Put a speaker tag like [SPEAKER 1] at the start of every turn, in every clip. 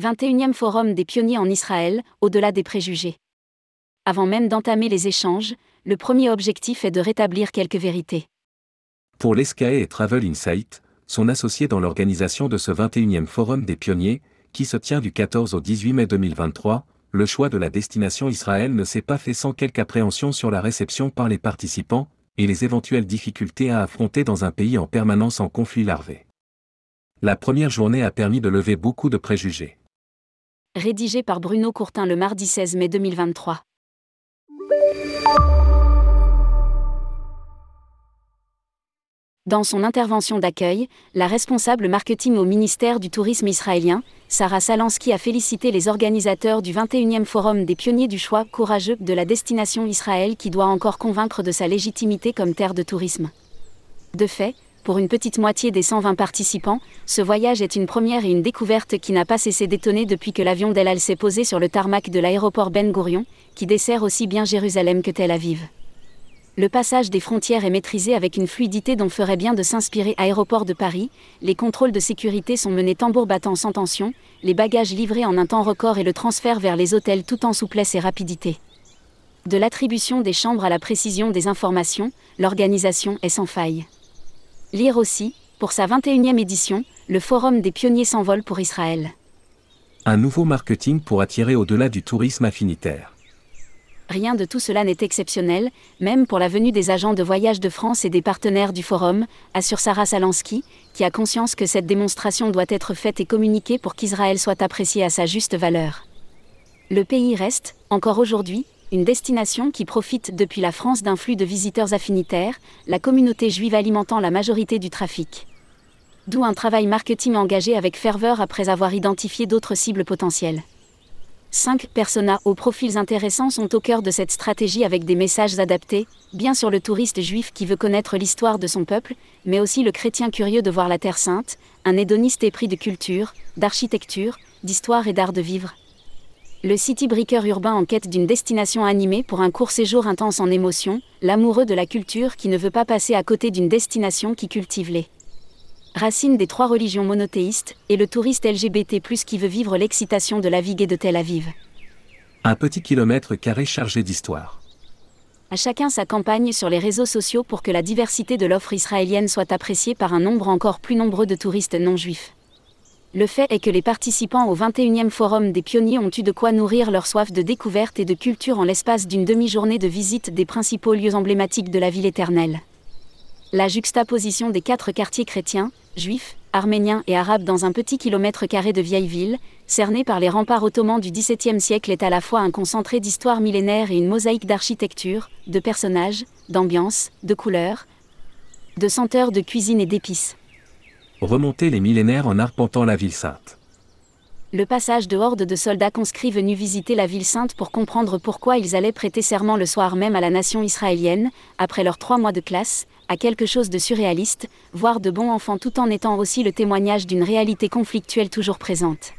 [SPEAKER 1] 21e Forum des pionniers en Israël, au-delà des préjugés. Avant même d'entamer les échanges, le premier objectif est de rétablir quelques vérités.
[SPEAKER 2] Pour l'ESCAE et Travel Insight, son associé dans l'organisation de ce 21e Forum des pionniers, qui se tient du 14 au 18 mai 2023, le choix de la destination Israël ne s'est pas fait sans quelque appréhension sur la réception par les participants, et les éventuelles difficultés à affronter dans un pays en permanence en conflit larvé. La première journée a permis de lever beaucoup de préjugés.
[SPEAKER 1] Rédigé par Bruno Courtin le mardi 16 mai 2023. Dans son intervention d'accueil, la responsable marketing au ministère du Tourisme israélien, Sarah Salansky a félicité les organisateurs du 21e Forum des pionniers du choix courageux de la destination Israël qui doit encore convaincre de sa légitimité comme terre de tourisme. De fait, pour une petite moitié des 120 participants, ce voyage est une première et une découverte qui n'a pas cessé d'étonner depuis que l'avion d'El Al s'est posé sur le tarmac de l'aéroport Ben Gurion, qui dessert aussi bien Jérusalem que Tel Aviv le passage des frontières est maîtrisé avec une fluidité dont ferait bien de s'inspirer Aéroport de Paris, les contrôles de sécurité sont menés tambour battant sans tension, les bagages livrés en un temps record et le transfert vers les hôtels tout en souplesse et rapidité. De l'attribution des chambres à la précision des informations, l'organisation est sans faille. Lire aussi, pour sa 21e édition, le Forum des pionniers s'envole pour Israël.
[SPEAKER 2] Un nouveau marketing pour attirer au-delà du tourisme affinitaire
[SPEAKER 1] rien de tout cela n'est exceptionnel, même pour la venue des agents de voyage de France et des partenaires du forum, assure Sarah Salansky, qui a conscience que cette démonstration doit être faite et communiquée pour qu'Israël soit apprécié à sa juste valeur. Le pays reste, encore aujourd'hui, une destination qui profite depuis la France d'un flux de visiteurs affinitaires, la communauté juive alimentant la majorité du trafic. D'où un travail marketing engagé avec ferveur après avoir identifié d'autres cibles potentielles. Cinq personas aux profils intéressants sont au cœur de cette stratégie avec des messages adaptés, bien sur le touriste juif qui veut connaître l'histoire de son peuple, mais aussi le chrétien curieux de voir la Terre sainte, un hédoniste épris de culture, d'architecture, d'histoire et d'art de vivre. Le city bricker urbain en quête d'une destination animée pour un court séjour intense en émotion, l'amoureux de la culture qui ne veut pas passer à côté d'une destination qui cultive les racine des trois religions monothéistes, et le touriste LGBT+, qui veut vivre l'excitation de la vigue et de Tel Aviv.
[SPEAKER 2] Un petit kilomètre carré chargé d'histoire.
[SPEAKER 1] À chacun sa campagne sur les réseaux sociaux pour que la diversité de l'offre israélienne soit appréciée par un nombre encore plus nombreux de touristes non juifs. Le fait est que les participants au 21e Forum des pionniers ont eu de quoi nourrir leur soif de découverte et de culture en l'espace d'une demi-journée de visite des principaux lieux emblématiques de la ville éternelle. La juxtaposition des quatre quartiers chrétiens, juifs, arméniens et arabes dans un petit kilomètre carré de vieille ville, cerné par les remparts ottomans du XVIIe siècle est à la fois un concentré d'histoire millénaire et une mosaïque d'architecture, de personnages, d'ambiance, de couleurs, de senteurs de cuisine et d'épices.
[SPEAKER 2] Remonter les millénaires en arpentant la ville sainte.
[SPEAKER 1] Le passage de hordes de soldats conscrits venus visiter la ville sainte pour comprendre pourquoi ils allaient prêter serment le soir même à la nation israélienne, après leurs trois mois de classe, à quelque chose de surréaliste, voire de bon enfant tout en étant aussi le témoignage d'une réalité conflictuelle toujours présente.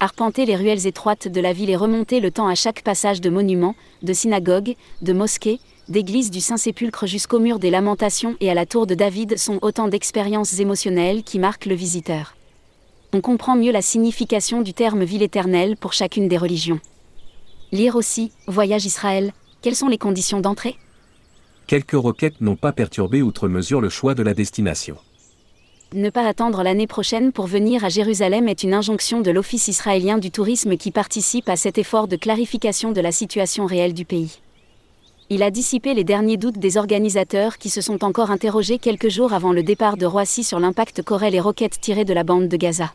[SPEAKER 1] Arpenter les ruelles étroites de la ville et remonter le temps à chaque passage de monuments, de synagogues, de mosquées, d'églises du Saint-Sépulcre jusqu'au mur des Lamentations et à la tour de David sont autant d'expériences émotionnelles qui marquent le visiteur. On comprend mieux la signification du terme ville éternelle pour chacune des religions. Lire aussi, Voyage Israël, quelles sont les conditions d'entrée?
[SPEAKER 2] Quelques requêtes n'ont pas perturbé outre mesure le choix de la destination.
[SPEAKER 1] Ne pas attendre l'année prochaine pour venir à Jérusalem est une injonction de l'Office israélien du tourisme qui participe à cet effort de clarification de la situation réelle du pays. Il a dissipé les derniers doutes des organisateurs qui se sont encore interrogés quelques jours avant le départ de Roissy sur l'impact qu'auraient les roquettes tirées de la bande de Gaza.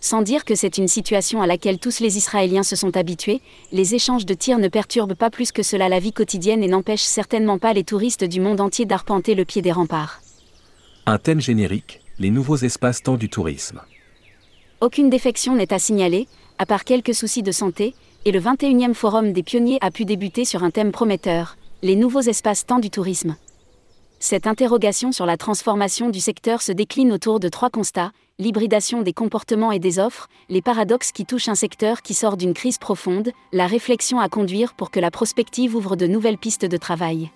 [SPEAKER 1] Sans dire que c'est une situation à laquelle tous les Israéliens se sont habitués, les échanges de tirs ne perturbent pas plus que cela la vie quotidienne et n'empêchent certainement pas les touristes du monde entier d'arpenter le pied des remparts.
[SPEAKER 2] Un thème générique, les nouveaux espaces-temps du tourisme.
[SPEAKER 1] Aucune défection n'est à signaler, à part quelques soucis de santé, et le 21e Forum des pionniers a pu débuter sur un thème prometteur, les nouveaux espaces-temps du tourisme. Cette interrogation sur la transformation du secteur se décline autour de trois constats, l'hybridation des comportements et des offres, les paradoxes qui touchent un secteur qui sort d'une crise profonde, la réflexion à conduire pour que la prospective ouvre de nouvelles pistes de travail.